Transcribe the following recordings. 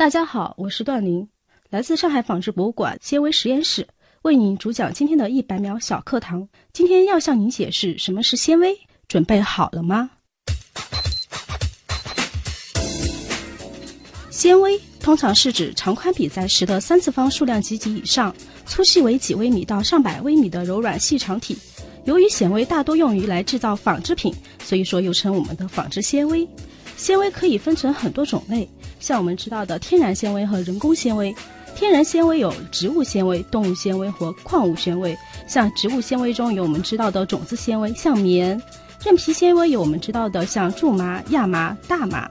大家好，我是段玲，来自上海纺织博物馆纤维实验室，为您主讲今天的一百秒小课堂。今天要向您解释什么是纤维，准备好了吗？纤维通常是指长宽比在十的三次方数量级及以上，粗细为几微米到上百微米的柔软细长体。由于纤维大多用于来制造纺织品，所以说又称我们的纺织纤维。纤维可以分成很多种类，像我们知道的天然纤维和人工纤维。天然纤维有植物纤维、动物纤维和矿物纤维。像植物纤维中有我们知道的种子纤维，像棉；韧皮纤维有我们知道的像苎麻、亚麻、大麻；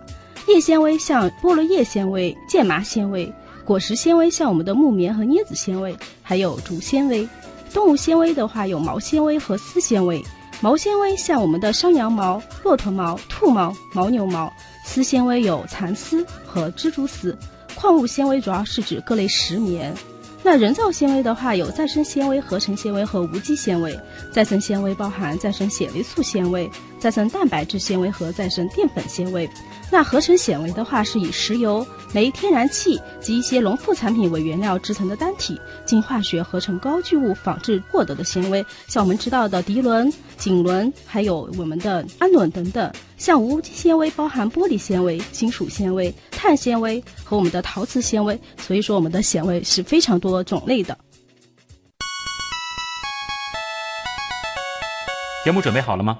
叶纤维像菠萝叶纤维、剑麻纤维；果实纤维像我们的木棉和椰子纤维，还有竹纤维。动物纤维的话有毛纤维和丝纤维。毛纤维像我们的山羊毛、骆驼毛、兔毛、牦牛毛；丝纤维有蚕丝和蜘蛛丝；矿物纤维主要是指各类石棉。那人造纤维的话，有再生纤维、合成纤维和无机纤维。再生纤维包含再生纤维素纤维、再生蛋白质纤维和再生淀粉纤维。那合成纤维的话，是以石油、煤、天然气及一些农副产品为原料制成的单体，经化学合成高聚物仿制获得的纤维，像我们知道的涤纶、锦纶，还有我们的氨纶等等。像无机纤维包含玻璃纤维、金属纤维、碳纤维和我们的陶瓷纤维，所以说我们的纤维是非常多种类的。节目准备好了吗？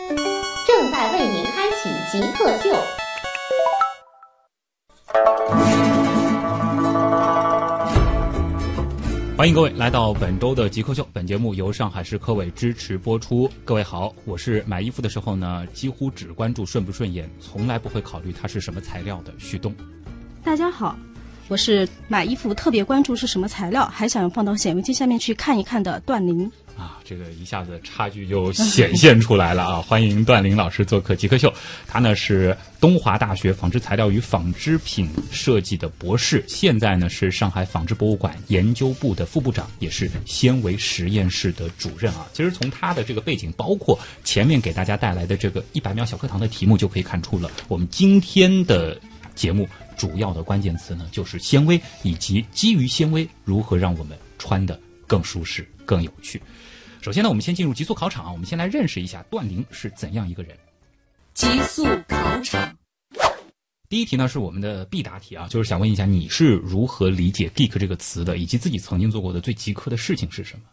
正在为您开启极客秀。欢迎各位来到本周的极客秀。本节目由上海市科委支持播出。各位好，我是买衣服的时候呢，几乎只关注顺不顺眼，从来不会考虑它是什么材料的旭东。大家好，我是买衣服特别关注是什么材料，还想放到显微镜下面去看一看的段林。啊，这个一下子差距就显现出来了啊！欢迎段林老师做客极客秀，他呢是东华大学纺织材料与纺织品设计的博士，现在呢是上海纺织博物馆研究部的副部长，也是纤维实验室的主任啊。其实从他的这个背景，包括前面给大家带来的这个一百秒小课堂的题目，就可以看出了我们今天的节目主要的关键词呢，就是纤维以及基于纤维如何让我们穿的更舒适、更有趣。首先呢，我们先进入极速考场啊，我们先来认识一下段玲是怎样一个人。极速考场，第一题呢是我们的必答题啊，就是想问一下你是如何理解 “geek” 这个词的，以及自己曾经做过的最极客的事情是什么？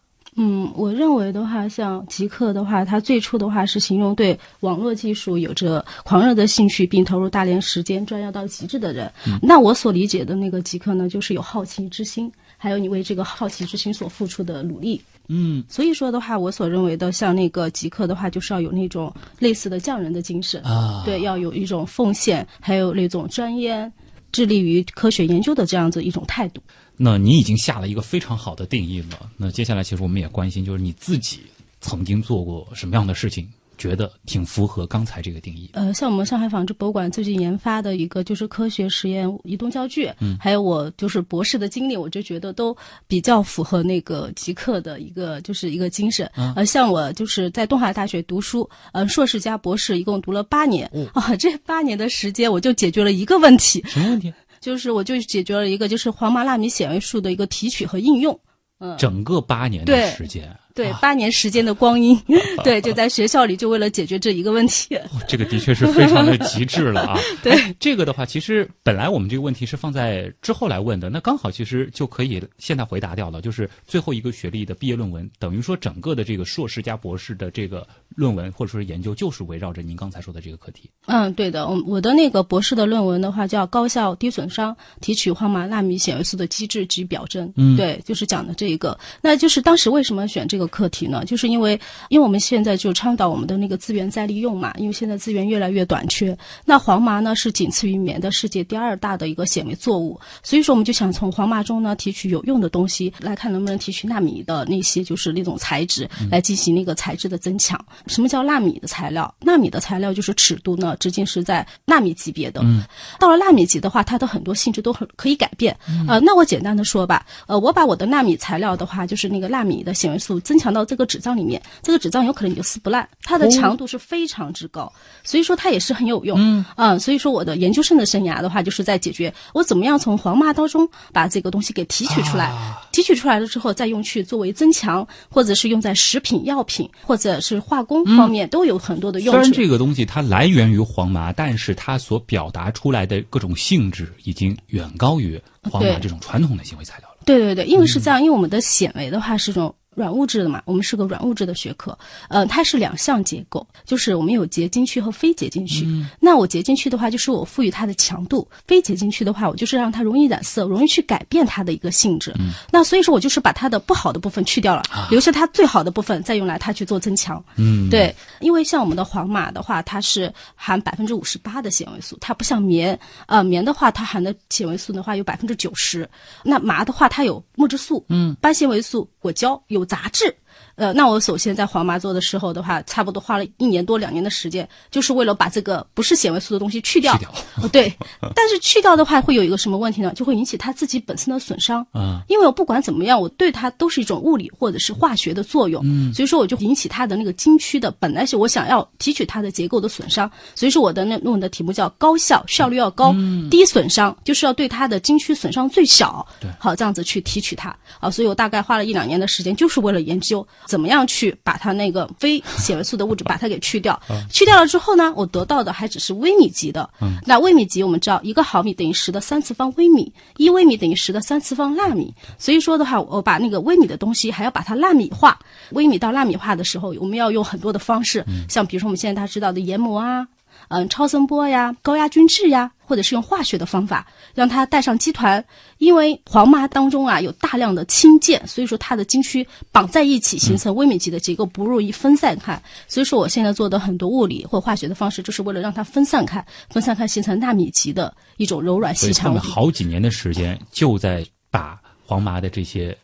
嗯，我认为的话，像极客的话，它最初的话是形容对网络技术有着狂热的兴趣，并投入大量时间专业到极致的人。那我所理解的那个极客呢，就是有好奇之心，还有你为这个好奇之心所付出的努力。嗯，所以说的话，我所认为的像那个极客的话，就是要有那种类似的匠人的精神啊对，要有一种奉献，还有那种专业、致力于科学研究的这样子一种态度。那你已经下了一个非常好的定义了。那接下来其实我们也关心，就是你自己曾经做过什么样的事情，觉得挺符合刚才这个定义。呃，像我们上海纺织博物馆最近研发的一个就是科学实验移动教具，嗯，还有我就是博士的经历，我就觉得都比较符合那个极客的一个就是一个精神。呃，像我就是在东海大学读书，呃，硕士加博士一共读了八年，啊，这八年的时间我就解决了一个问题，什么问题？就是我就解决了一个就是黄麻纳米显微术的一个提取和应用。嗯，整个八年的时间，对，啊八年时间的光阴，对，就在学校里就为了解决这一个问题。这个的确是非常的极致了啊！对哎，这个的话，其实本来我们这个问题是放在之后来问的，那刚好其实就可以现在回答掉了，就是最后一个学历的毕业论文，等于说整个的这个硕士加博士的这个论文或者说是研究，就是围绕着您刚才说的这个课题。嗯，对的，我我的那个博士的论文的话叫《高效低损伤提取黄麻纳米显微素的机制及表征》，嗯对，就是讲的这一个。那就是当时为什么选这个课题呢？就是因为因为我们现在就倡导我们的那个资源再利用嘛，因为现在资源越来越短缺。那黄麻呢是仅次于棉的世界第二大的一个纤维作物，所以说我们就想从黄麻中呢提取有用的东西，来看能不能提取纳米的那些就是那种材质来进行那个材质的增强。什么叫纳米的材料？纳米的材料就是尺度呢直径是在纳米级别的。嗯到了纳米级的话，它的很多性质都很可以改变。呃，那我简单的说吧，呃，我把我的纳米材料的话，就是那个纳米的纤维素增强到这个纸张里面，这个纸张有可能你就撕不烂，它的强度是非常之高，所以说它也是很有用。嗯所以说我的研究生的生涯的话，就是在解决我怎么样从黄麻当中把这个东西给提取出来，提取出来了之后再用去作为增强，或者是用在食品药品或者是化工方面、都有很多的用虽然。这个东西它来源于黄麻，但是它所表达出来的各种性质已经远高于黄麻这种传统的行为材料了。对对对，因为是这样，因为我们的纤维的话是种软物质的嘛，我们是个软物质的学科，呃，它是两项结构，就是我们有结晶区和非结晶区。那我结晶区的话，就是我赋予它的强度；非结晶区的话，我就是让它容易染色，容易去改变它的一个性质。那所以说我就是把它的不好的部分去掉了，留下它最好的部分，再用来它去做增强。嗯，对，因为像我们的黄马的话，它是含百分之五十八的纤维素，它不像棉，呃，棉的话它含的纤维素的话有百分之九十，那麻的话它有木质素、嗯，斑纤维素、果胶，有杂志。呃，那我首先在黄麻做的时候的话，差不多花了一年多两年的时间，就是为了把这个不是纤维素的东西去掉。去掉呃对，但是去掉的话会有一个什么问题呢？就会引起它自己本身的损伤。啊，因为我不管怎么样，我对它都是一种物理或者是化学的作用，嗯，所以说我就引起它的那个晶区的本来是我想要提取它的结构的损伤，所以说我的那论文的题目叫高效，效率要高，低损伤，就是要对它的晶区损伤最小，对好这样子去提取它啊，所以我大概花了一两年的时间，就是为了研究怎么样去把它那个非 纤维素的物质把它给去掉，去掉了之后呢，我得到的还只是微米级的，那微米级我们知道一个毫米等于十的三次方微米，一微米等于十的三次方纳米。所以说的话，我把那个微米的东西还要把它纳米化。微米到纳米化的时候，我们要用很多的方式，像比如说我们现在大家知道的研磨啊，嗯，超声波呀、高压均质呀，或者是用化学的方法让它带上基团。因为黄麻当中啊有大量的氢键，所以说它的晶区绑在一起形成微米级的结构，不容易分散开。所以说我现在做的很多物理或化学的方式，就是为了让它分散开，分散开形成纳米级的一种柔软细长物。好几年的时间，就在把黄麻的这些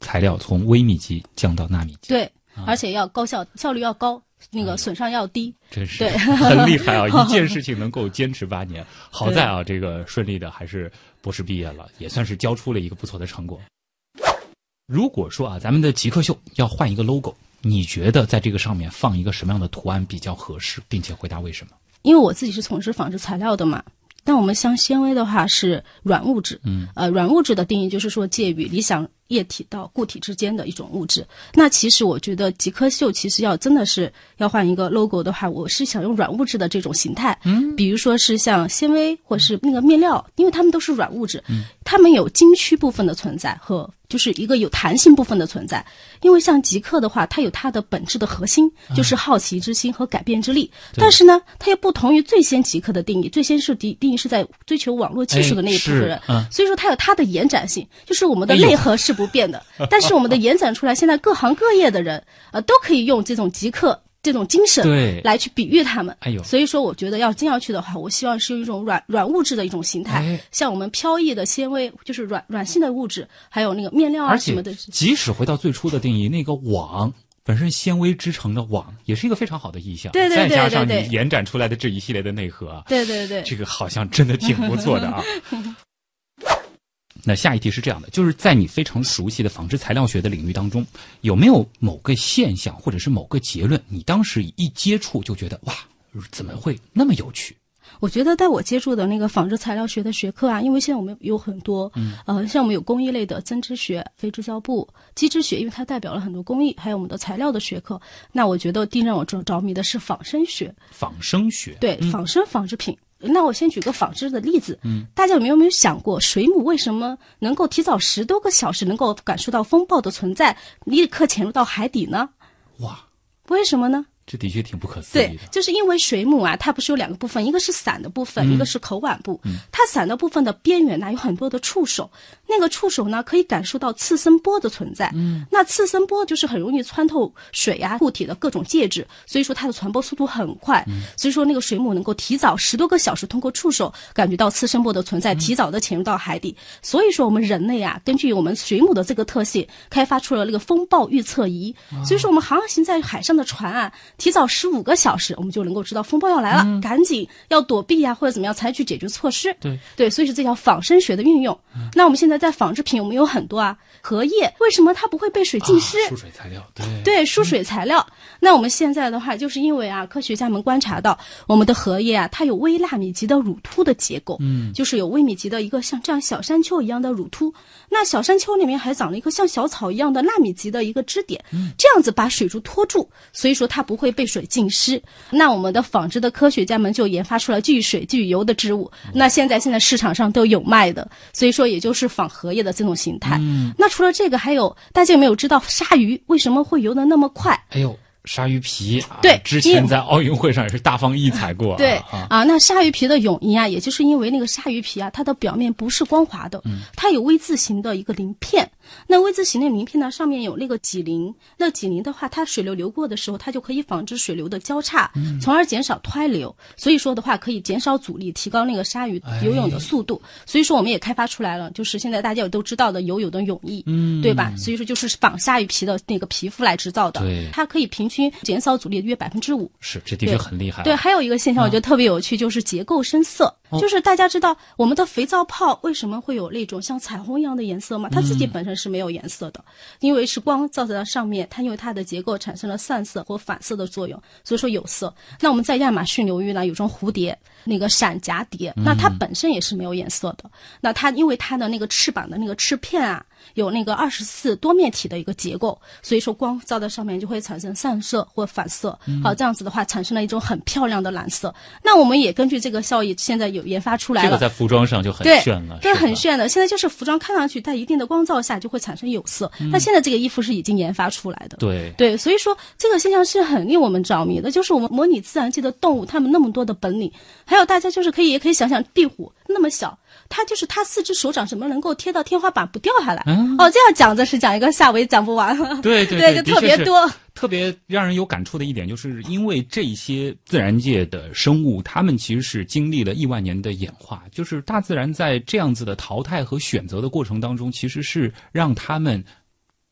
材料从微米级降到纳米级，对，而且要高效，效率要高，那个损伤要低。真是对 很厉害啊！一件事情能够坚持八年，好在啊，这个顺利的还是博士毕业了，也算是交出了一个不错的成果。如果说啊，咱们的极客秀要换一个 logo，你觉得在这个上面放一个什么样的图案比较合适，并且回答为什么？因为我自己是从事纺织材料的嘛。但我们像纤维的话是软物质，嗯，呃，软物质的定义就是说介于理想液体到固体之间的一种物质。那其实我觉得极客秀其实要真的是要换一个 logo 的话，我是想用软物质的这种形态，嗯，比如说是像纤维或是那个面料，因为它们都是软物质，嗯，它们有晶区部分的存在和就是一个有弹性部分的存在。因为像极客的话，它有它的本质的核心，就是好奇之心和改变之力。但是呢，它又不同于最先极客的定义，最先是定定义是在追求网络技术的那一部分人，哎嗯所以说它有它的延展性，就是我们的内核是不变的，但是我们的延展出来，现在各行各业的人呃都可以用这种极客。这种精神对。来去比喻他们，哎呦。所以说我觉得要真要去的话，我希望是用一种软软物质的一种形态，哎。像我们飘逸的纤维，就是软软性的物质，还有那个面料啊什么的，即使回到最初的定义，那个网本身纤维织成的网，也是一个非常好的意象。对对对再加上对对。你延展出来的这一系列的内核啊，对对对，这个好像真的挺不错的啊。那下一题是这样的，就是在你非常熟悉的纺织材料学的领域当中，有没有某个现象或者是某个结论，你当时一接触就觉得哇，怎么会那么有趣？我觉得在我接触的那个纺织材料学的学科啊，因为现在我们有很多，嗯，呃，像我们有工艺类的针织学、非织胶布、机织学，因为它代表了很多工艺，还有我们的材料的学科。那我觉得第一让我着着迷的是仿生学，仿生学，对，仿生纺织品。那我先举个纺织的例子，嗯，大家有没有没有想过，水母为什么能够提早十多个小时能够感受到风暴的存在，立刻潜入到海底呢？哇，为什么呢？这的确挺不可思议对，。就是因为水母啊，它不是有两个部分，一个是伞的部分，嗯一个是口腕部。它伞的部分的边缘呢有很多的触手，那个触手呢可以感受到次声波的存在。嗯，那次声波就是很容易穿透水啊固体的各种介质，所以说它的传播速度很快。所以说那个水母能够提早十多个小时通过触手感觉到次声波的存在，提早的潜入到海底。所以说我们人类啊，根据我们水母的这个特性，开发出了那个风暴预测仪。所以说我们航行在海上的船啊，提早十五个小时，我们就能够知道风暴要来了，赶紧要躲避呀、或者怎么样采取解决措施。对对，所以是这叫仿生学的运用。那我们现在在纺织品，我们有很多啊，荷叶为什么它不会被水浸湿？啊、疏水材料，对对，疏水材料。那我们现在的话，就是因为啊，科学家们观察到我们的荷叶啊，它有微纳米级的乳突的结构，嗯，就是有微米级的一个像这样小山丘一样的乳突。那小山丘里面还长了一个像小草一样的纳米级的一个支点，这样子把水珠托住，所以说它不会被水浸湿。那我们的纺织的科学家们就研发出了聚水聚油的织物，那现在现在市场上都有卖的，所以说也就是仿荷叶的这种形态。嗯，那除了这个，还有大家有没有知道鲨鱼为什么会游得那么快？哎呦，鲨鱼皮啊，对之前在奥运会上也是大放异彩过啊。对啊，啊，那鲨鱼皮的泳衣啊，也就是因为那个鲨鱼皮啊，它的表面不是光滑的，它有 V 字形的一个鳞片。那 V 字形的鳞片呢，上面有那个脊鳞。那脊鳞的话，它水流流过的时候，它就可以防止水流的交叉，从而减少湍流。所以说的话，可以减少阻力，提高那个鲨鱼游泳的速度。所以说，我们也开发出来了，就是现在大家也都知道的游泳的泳衣，嗯，对吧？所以说就是仿鲨鱼皮的那个皮肤来制造的，对它可以平均减少阻力约百分之五。是，这的确很厉害啊。对，还有一个现象，我觉得特别有趣，就是结构深色。就是大家知道我们的肥皂泡为什么会有那种像彩虹一样的颜色吗？它自己本身是没有颜色的，因为是光照在它上面，它因为它的结构产生了散色或反射的作用，所以说有色。那我们在亚马逊流域呢，有种蝴蝶，那个闪蛱蝶，那它本身也是没有颜色的。那它因为它的那个翅膀的那个翅片啊，有那个二十四多面体的一个结构，所以说光照在上面就会产生散射或反射。好，这样子的话产生了一种很漂亮的蓝色。那我们也根据这个效益，现在有研发出来了。这个在服装上就很炫了，对，是很炫的。现在就是服装看上去在一定的光照下就会产生有色，那、现在这个衣服是已经研发出来的。对对，所以说这个现象是很令我们着迷的，就是我们模拟自然界的动物，它们那么多的本领，还有大家就是可以也可以想想壁虎那么小，它就是它四只手掌怎么能够贴到天花板不掉下来？哦，这样讲着是讲一个下围讲不完。对对 对，就特别多。特别让人有感触的一点，就是因为这些自然界的生物，它们其实是经历了亿万年的演化，就是大自然在这样子的淘汰和选择的过程当中，其实是让他们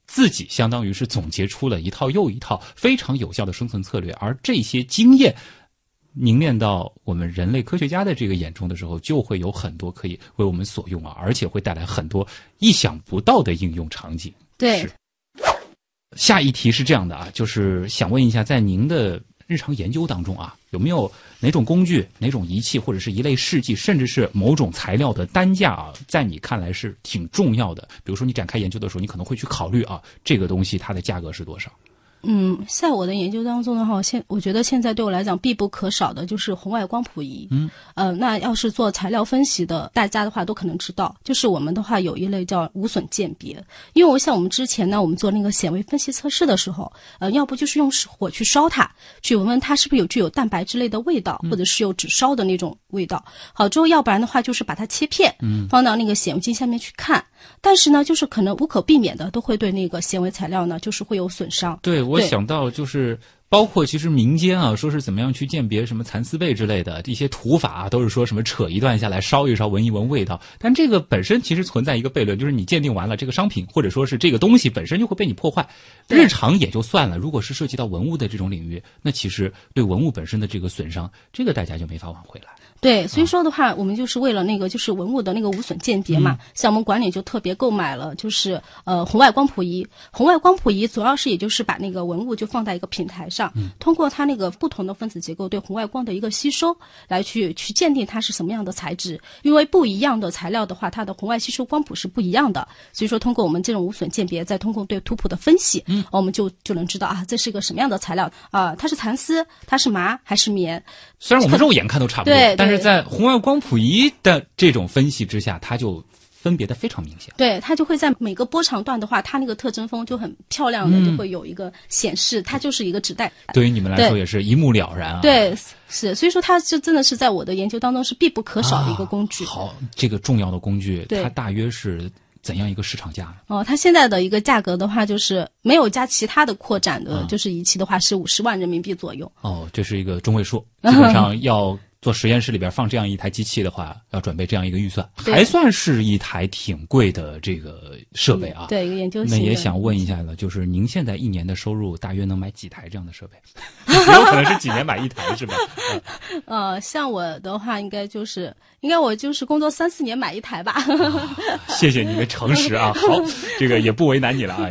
自己相当于是总结出了一套又一套非常有效的生存策略，而这些经验。凝练到我们人类科学家的这个眼中的时候，就会有很多可以为我们所用啊，而且会带来很多意想不到的应用场景。对，下一题是这样的啊，就是想问一下，在您的日常研究当中啊，有没有哪种工具、哪种仪器，或者是一类试剂，甚至是某种材料的单价啊，在你看来是挺重要的？比如说，你展开研究的时候，你可能会去考虑啊，这个东西它的价格是多少？嗯，在我的研究当中的话，我现我觉得现在对我来讲必不可少的就是红外光谱仪。嗯，呃，那要是做材料分析的，大家的话都可能知道，就是我们的话有一类叫无损鉴别。因为我像我们之前呢，我们做那个显微分析测试的时候，呃，要不就是用火去烧它，去闻闻它是不是有具有蛋白之类的味道，或者是有纸烧的那种味道。好之后，要不然的话就是把它切片，嗯，放到那个显微镜下面去看。但是呢，就是可能无可避免的都会对那个显微材料呢，就是会有损伤。对，我对想到就是。包括其实民间啊，说是怎么样去鉴别什么蚕丝被之类的一些土法、啊，都是说什么扯一段下来烧一烧，闻一闻味道。但这个本身其实存在一个悖论，就是你鉴定完了这个商品或者说是这个东西本身就会被你破坏。日常也就算了，如果是涉及到文物的这种领域，那其实对文物本身的这个损伤，这个代价就没法挽回了。对，所以说的话，我们就是为了那个就是文物的那个无损鉴别嘛，像我们管理就特别购买了就是呃红外光谱仪。红外光谱仪主要是也就是把那个文物就放在一个平台上，通过它那个不同的分子结构对红外光的一个吸收，来去去鉴定它是什么样的材质。因为不一样的材料的话，它的红外吸收光谱是不一样的，所以说通过我们这种无损鉴别，再通过对图谱的分析，嗯，我们就就能知道啊这是一个什么样的材料啊、它是蚕丝，它是麻还是棉，虽然我们肉眼看都差不多，对对但是在红外光谱仪的这种分析之下，它就分别的非常明显。对，它就会在每个波长段的话，它那个特征峰就很漂亮的，就会有一个显示，它就是一个纸袋。对于你们来说也是一目了然啊。对，是，所以说它就真的是在我的研究当中是必不可少的一个工具。啊好，这个重要的工具，它大约是怎样一个市场价？哦，它现在的一个价格的话，就是没有加其他的扩展的，啊就是仪器的话是五十万人民币左右。哦，这是一个中位数，基本上要做实验室里边放这样一台机器的话，要准备这样一个预算，还算是一台挺贵的这个设备啊。对，一个研究。那也想问一下了，就是您现在一年的收入大约能买几台这样的设备？有可能是几年买一台是吧？呃，像我的话，应该就是，应该我就是工作三四年买一台吧。谢谢你的诚实啊，好，这个也不为难你了啊。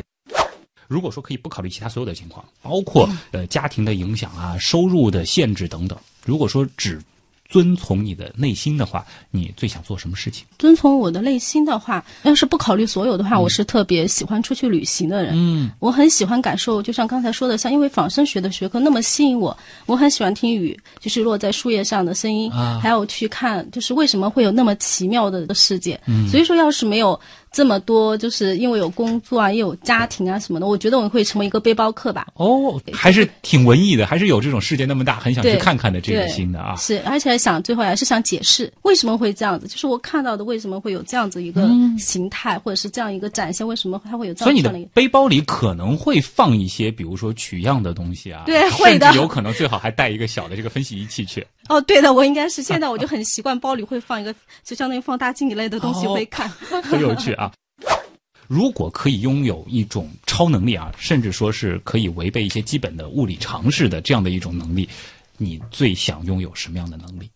如果说可以不考虑其他所有的情况，包括呃家庭的影响啊、收入的限制等等，如果说只遵从你的内心的话，你最想做什么事情？遵从我的内心的话，要是不考虑所有的话，我是特别喜欢出去旅行的人。嗯，我很喜欢感受，就像刚才说的，像因为仿生学的学科那么吸引我，我很喜欢听雨，就是落在树叶上的声音，啊还有去看，就是为什么会有那么奇妙的世界。嗯所以说，要是没有这么多，就是因为有工作啊，也有家庭啊什么的，我觉得我会成为一个背包客吧。哦，还是挺文艺的，还是有这种世界那么大，很想去看看的这个对心的啊。是，而且想最后还是想解释为什么会这样子，就是我看到的为什么会有这样子一个形态，或者是这样一个展现，为什么它会有这样所以你的。背包里可能会放一些，比如说取样的东西啊，对会的甚至有可能最好还带一个小的这个分析仪器去。哦，对的，我应该是现在我就很习惯包里会放一个，就相当于放大镜一类的东西哦会看。很有趣啊。如果可以拥有一种超能力啊，甚至说是可以违背一些基本的物理常识的这样的一种能力，你最想拥有什么样的能力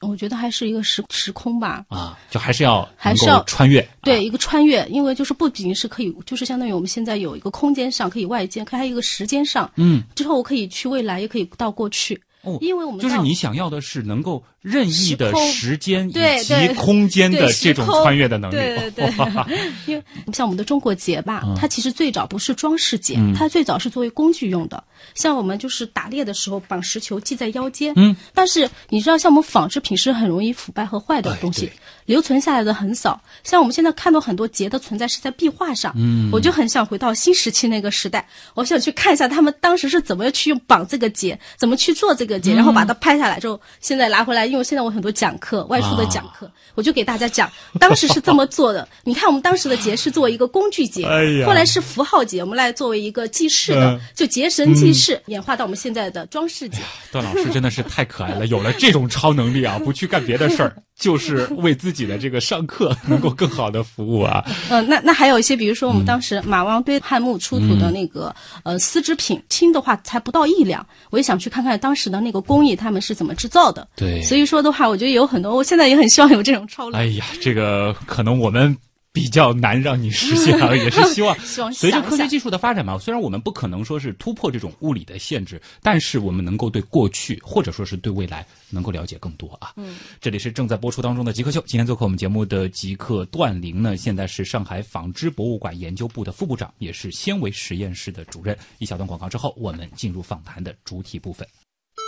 我觉得还是一个时时空吧。啊？就还是要还是要穿越，啊对，一个穿越，因为就是不仅是可以，就是相当于我们现在有一个空间上可以外接，还有一个时间上，嗯，之后我可以去未来，也可以到过去，哦因为我们就是你想要的是能够任意的时间以及空间的这种穿越的能力。对对哇对，因为像我们的中国结吧，嗯它其实最早不是装饰结，它最早是作为工具用的。像我们就是打猎的时候绑石球系在腰间，嗯，但是你知道，像我们纺织品是很容易腐败和坏的哎东西对，留存下来的很少。像我们现在看到很多节的存在是在壁画上，嗯，我就很想回到新时期那个时代，我想去看一下他们当时是怎么去用绑这个结，怎么去做这个结，然后把它拍下来之后，现在拿回来，因为现在我很多讲课，外出的讲课，我就给大家讲，当时是这么做的。你看我们当时的结是作为一个工具结，哎呀。后来是符号结，我们来作为一个记事的，嗯。就结绳记事，演化到我们现在的装饰结。段老师真的是太可爱了，有了这种超能力啊，不去干别的事儿，就是为自己的这个上课 能够更好的服务啊。嗯，那那还有一些，比如说我们当时马王堆汉墓出土的那个、呃丝织品，轻的话才不到一两，我也想去看看当时的那个工艺他们是怎么制造的。对所以说的话，我觉得有很多，我现在也很希望有这种超能。哎呀，这个可能我们比较难让你实现啊，也是希望随着科学技术的发展嘛，虽然我们不可能说是突破这种物理的限制，但是我们能够对过去或者说是对未来能够了解更多啊。嗯，这里是正在播出当中的极客秀，今天做客我们节目的极客段玲呢，现在是上海纺织博物馆研究部的副部长，也是纤维实验室的主任。一小段广告之后，我们进入访谈的主体部分。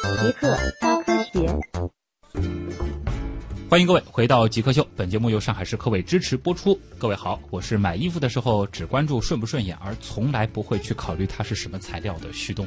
极客高科学。欢迎各位回到极客秀，本节目由上海市科委支持播出。各位好，我是买衣服的时候只关注顺不顺眼，而从来不会去考虑它是什么材料的旭东。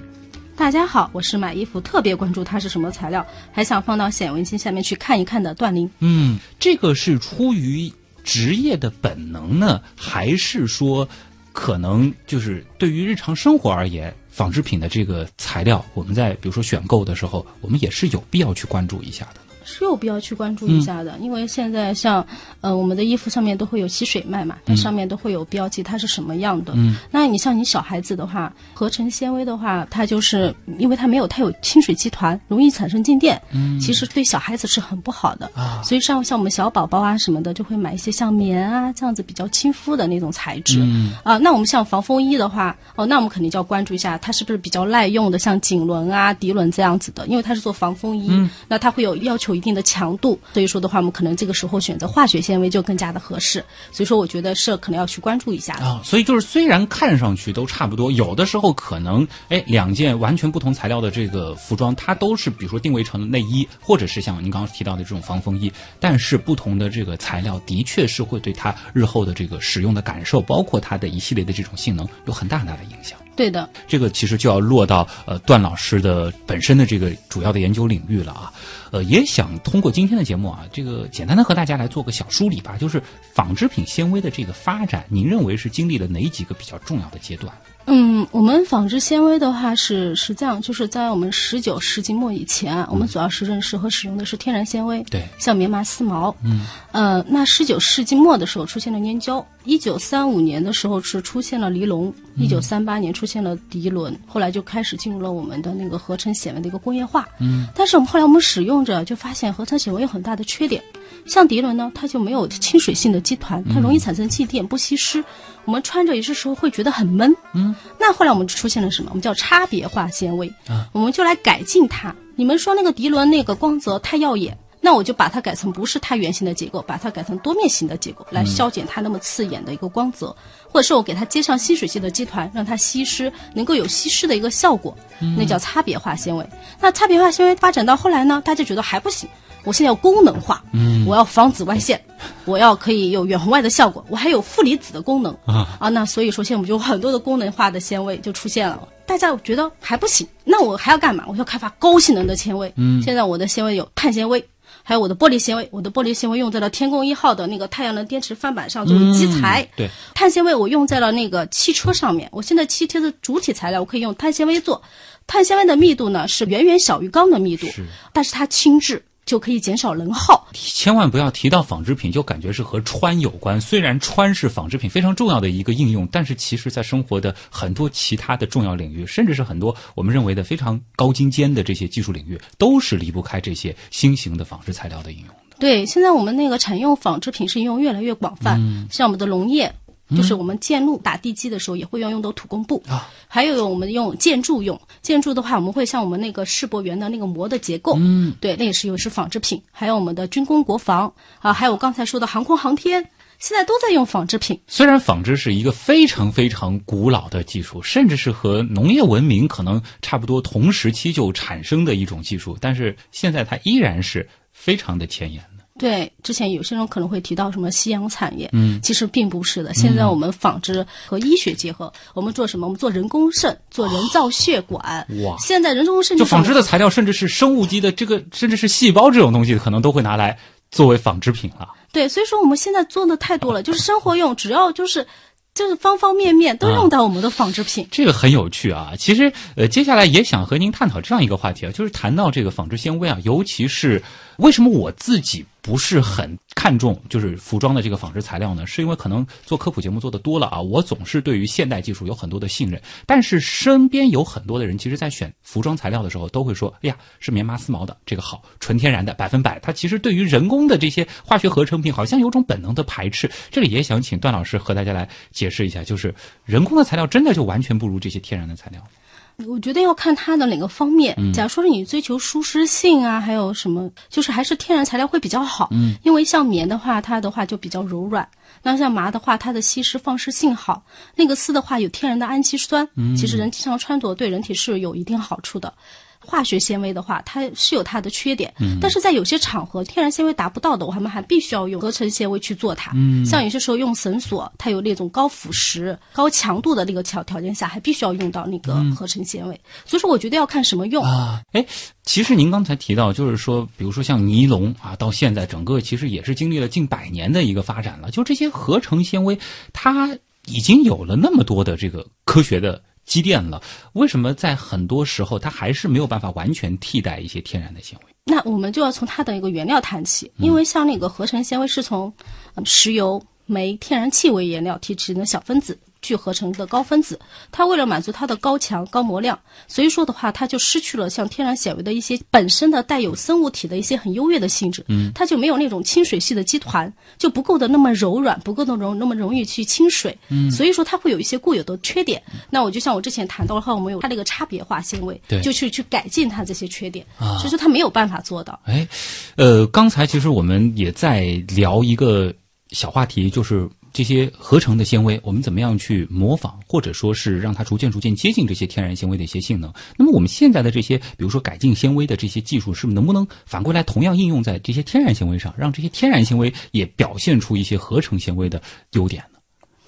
大家好，我是买衣服特别关注它是什么材料，还想放到显微镜下面去看一看的段林。嗯，这个是出于职业的本能呢，还是说可能就是对于日常生活而言，纺织品的这个材料，我们在比如说选购的时候，我们也是有必要去关注一下的。是有必要去关注一下的，因为现在像呃我们的衣服上面都会有吸水脉嘛，它上面都会有标记它是什么样的。嗯，那你像你小孩子的话，合成纤维的话，它就是因为它没有它有亲水集团，容易产生静电，嗯，其实对小孩子是很不好的啊。所以像像我们小宝宝啊什么的，就会买一些像棉啊这样子比较亲肤的那种材质。嗯。啊，那我们像防风衣的话，哦，那我们肯定就要关注一下它是不是比较耐用的，像锦纶啊、涤纶这样子的，因为它是做防风衣，那它会有要求一定的强度，所以说的话，我们可能这个时候选择化学纤维就更加的合适。所以说，我觉得是可能要去关注一下的。啊，所以就是虽然看上去都差不多，有的时候可能哎两件完全不同材料的这个服装，它都是比如说定位成内衣，或者是像您刚刚提到的这种防风衣，但是不同的这个材料的确是会对它日后的这个使用的感受，包括它的一系列的这种性能有很大很大的影响。对的，这个其实就要落到呃段老师的本身的这个主要的研究领域了啊，呃，也想通过今天的节目啊，这个简单的和大家来做个小梳理吧，就是纺织品纤维的这个发展，您认为是经历了哪几个比较重要的阶段？嗯，我们纺织纤维的话是是这样，就是在我们十九世纪末以前啊，我们主要是认识和使用的是天然纤维，对。像棉麻、丝毛，嗯，呃，那十九世纪末的时候出现了粘胶，一九三五年的时候是出现了尼龙，一九三八年出现了涤纶，后来就开始进入了我们的那个合成纤维的一个工业化，嗯，但是我们后来我们使用着就发现合成纤维有很大的缺点，像涤纶呢，它就没有亲水性的基团，它容易产生静电，不吸湿，我们穿着有些时候会觉得很闷，嗯，那后来我们出现了什么？我们叫差别化纤维，啊。我们就来改进它。你们说那个涤纶那个光泽太耀眼，那我就把它改成不是太圆形的结构，把它改成多面形的结构，来消减它那么刺眼的一个光泽，或者是我给它接上吸水性的基团，让它吸湿，能够有吸湿的一个效果，那叫差别化纤维。那差别化纤维发展到后来呢，大家觉得还不行，我现在要功能化，我要防紫外线，我要可以有远红外的效果，我还有负离子的功能啊那所以说现在我们就有很多的功能化的纤维就出现了。大家觉得还不行，那我还要干嘛？我要开发高性能的纤维。嗯，现在我的纤维有碳纤维，还有我的玻璃纤维。我的玻璃纤维用在了天宫一号的那个太阳能电池翻板上作为基材。对，碳纤维我用在了那个汽车上面。我现在汽车的主体材料我可以用碳纤维做，碳纤维的密度呢是远远小于钢的密度，是但是它轻质，就可以减少能耗。千万不要提到纺织品就感觉是和穿有关。虽然穿是纺织品非常重要的一个应用，但是其实在生活的很多其他的重要领域，甚至是很多我们认为的非常高精尖的这些技术领域，都是离不开这些新型的纺织材料的应用的。对，现在我们那个产用纺织品是应用越来越广泛，像我们的农业。就是我们建路打地基的时候，也会要用到土工布啊。还有我们用建筑用建筑的话，我们会像我们那个世博园的那个膜的结构，嗯，对，那也是有是纺织品。还有我们的军工国防啊，还有我刚才说的航空航天，现在都在用纺织品。虽然纺织是一个非常非常古老的技术，甚至是和农业文明可能差不多同时期就产生的一种技术，但是现在它依然是非常的前沿的。对，之前有些人可能会提到什么夕阳产业，嗯，其实并不是的。现在我们纺织和医学结合，我们做什么？我们做人工肾，做人造血管。哇！现在人工肾就纺织的材料，甚至是生物基的这个，甚至是细胞这种东西，可能都会拿来作为纺织品了。对，所以说我们现在做的太多了，就是生活用，只要就是。就是方方面面都用到我们的纺织品，这个很有趣啊。其实，呃，接下来也想和您探讨这样一个话题啊，就是谈到这个纺织纤维啊，尤其是为什么我自己不是很看重就是服装的这个纺织材料呢？是因为可能做科普节目做的多了啊，我总是对于现代技术有很多的信任，但是身边有很多的人，其实在选服装材料的时候都会说，哎呀，是棉麻丝毛的这个好，纯天然的百分百。他其实对于人工的这些化学合成品，好像有种本能的排斥。这里也想请段老师和大家来解释一下，就是人工的材料真的就完全不如这些天然的材料？我觉得要看它的哪个方面。假如说是你追求舒适性啊，还有什么，就是还是天然材料会比较好。嗯，因为像棉的话，它的话就比较柔软；那像麻的话，它的吸湿放湿性好。那个丝的话有天然的氨基酸，其实人经常穿着对人体是有一定好处的。化学纤维的话，它是有它的缺点，但是在有些场合，天然纤维达不到的，我们还必须要用合成纤维去做它。嗯，像有些时候用绳索，它有那种高腐蚀、高强度的那个条条件下，还必须要用到那个合成纤维。所以说，我觉得要看什么用啊。哎，其实您刚才提到，就是说，比如说像尼龙啊，到现在整个其实也是经历了近百年的一个发展了。就这些合成纤维，它已经有了那么多的这个科学的。积淀了，为什么在很多时候它还是没有办法完全替代一些天然的纤维？那我们就要从它的一个原料谈起，因为像那个合成纤维是从石油、煤、天然气为原料提取的小分子，聚合成的高分子，它为了满足它的高强、高模量，所以说的话，它就失去了像天然纤维的一些本身的带有生物体的一些很优越的性质，嗯，它就没有那种亲水系的基团，就不够的那么柔软，不够的容那么容易去亲水，嗯，所以说它会有一些固有的缺点。那我就像我之前谈到的话，我们有它这个差别化纤维，对就去去改进它这些缺点，所以说它没有办法做到。哎，呃，刚才其实我们也在聊一个小话题，就是这些合成的纤维，我们怎么样去模仿，或者说是让它逐渐逐渐接近这些天然纤维的一些性能。那么我们现在的这些，比如说改进纤维的这些技术，是不是能不能反过来同样应用在这些天然纤维上，让这些天然纤维也表现出一些合成纤维的优点呢？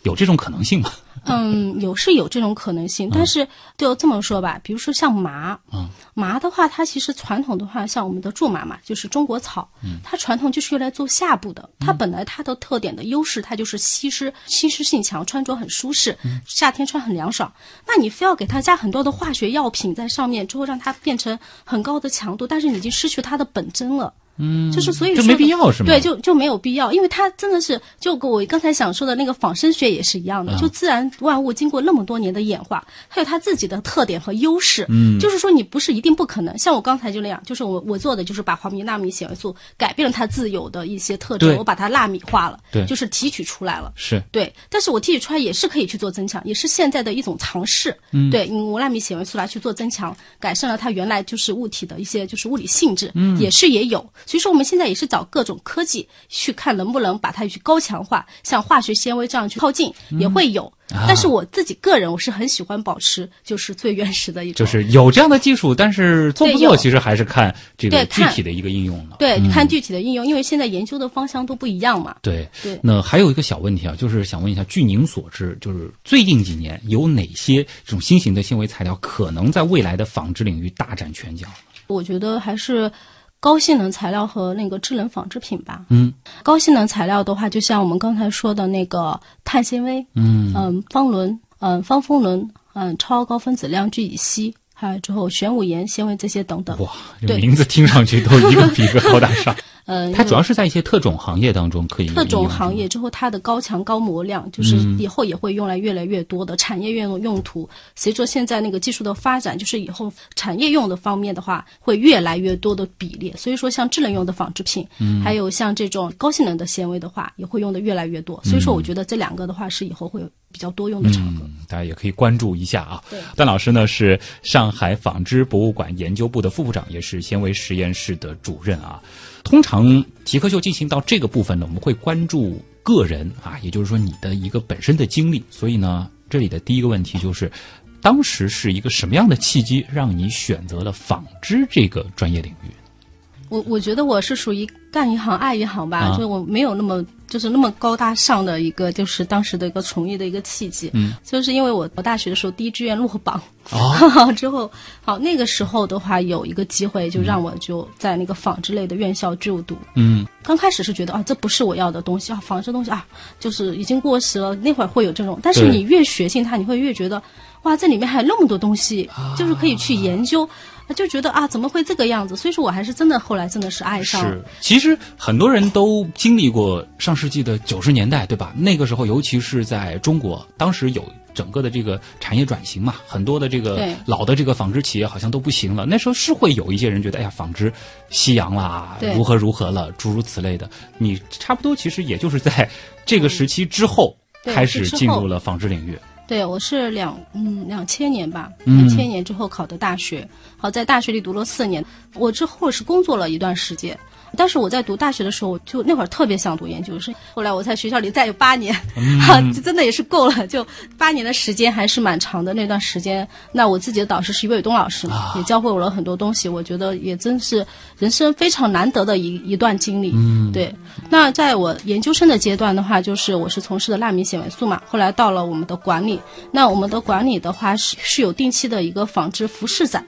有这种可能性吗？嗯，有是有这种可能性，但是就这么说吧，比如说像麻，嗯麻的话，它其实传统的话，像我们的苎麻嘛，就是中国草，嗯它传统就是用来做下部的。它本来它的特点的优势，它就是吸湿、吸湿性强，穿着很舒适，嗯夏天穿很凉爽。那你非要给它加很多的化学药品在上面，之后让它变成很高的强度，但是你已经失去它的本真了。嗯，就是所以就没说的必要是吗对，就就没有必要，因为它真的是就跟我刚才想说的那个仿生学也是一样的，就自然万物经过那么多年的演化，它有它自己的特点和优势。嗯，就是说你不是一定不可能，像我刚才就那样，就是我我做的就是把黄米纳米显微素改变了它自有的一些特对征，我把它纳米化了，对就是提取出来了。是对，但是我提取出来也是可以去做增强，也是现在的一种尝试。嗯，对，用纳米显微素来去做增强，改善了它原来就是物体的一些就是物理性质，嗯，也是也有。所以说我们现在也是找各种科技去看能不能把它去高强化，像化学纤维这样去靠近，也会有。啊但是我自己个人我是很喜欢保持就是最原始的一种，就是有这样的技术，但是做不做其实还是看这个具体的一个应用了。对看具体的应用，因为现在研究的方向都不一样嘛。对对那还有一个小问题啊，就是想问一下，据您所知，就是最近几年有哪些这种新型的纤维材料可能在未来的纺织领域大展拳脚？我觉得还是高性能材料和那个智能纺织品吧。嗯，高性能材料的话，就像我们刚才说的那个碳纤维，嗯方纶，嗯方风纶，嗯超高分子量聚乙烯，还有之后玄武岩纤维这些等等。哇，这名字听上去都一个比一个高大上。嗯，它主要是在一些特种行业当中可以特种行业之后，它的高强高模量，就是嗯以后也会用来越来越多的产业用用途。随着现在那个技术的发展，就是以后产业用的方面的话，会越来越多的比例。所以说，像智能用的纺织品，嗯还有像这种高性能的纤维的话，也会用的越来越多。所以说，我觉得这两个的话是以后会有比较多用的场合。嗯，大家也可以关注一下啊对。段老师呢是上海纺织博物馆研究部的副部长，也是纤维实验室的主任啊。通常极客秀进行到这个部分呢，我们会关注个人啊，也就是说你的一个本身的经历。所以呢，这里的第一个问题就是，当时是一个什么样的契机让你选择了纺织这个专业领域？我我觉得我是属于干一行爱一行吧，啊就是我没有那么就是那么高大上的一个，就是当时的一个从业的一个契机。嗯，就是因为我我大学的时候第一志愿落榜，哦 之后好那个时候的话有一个机会，就让我就在那个纺织类的院校就读。嗯刚开始是觉得啊，这不是我要的东西啊，纺织东西啊，就是已经过时了。那会儿会有这种，但是你越学进它，你会越觉得，哇，这里面还有那么多东西，就是可以去研究，就觉得啊，怎么会这个样子？所以说我还是真的后来真的是爱上了是。，其实很多人都经历过上世纪的九十年代，对吧？那个时候，尤其是在中国，当时有整个的这个产业转型嘛，很多的这个老的这个纺织企业好像都不行了。那时候是会有一些人觉得，哎呀，纺织夕阳啦，如何如何了，诸如此类的。你差不多其实也就是在这个时期之后。对开始进入了纺织领域，对，我是两嗯两千年吧，嗯两千年之后考的大学，好在大学里读了四年。我之后是工作了一段时间，但是我在读大学的时候，就那会儿特别想读研究生。后来我在学校里再有八年，哈、这 真的也是够了，就八年的时间还是蛮长的。那段时间，那我自己的导师是于伟东老师嘛，也教会我了很多东西。我觉得也真是人生非常难得的一一段经历。嗯，对。那在我研究生的阶段的话，就是我是从事的纳米纤维素嘛，后来到了我们的管理。那我们的管理的话是是有定期的一个纺织服饰展。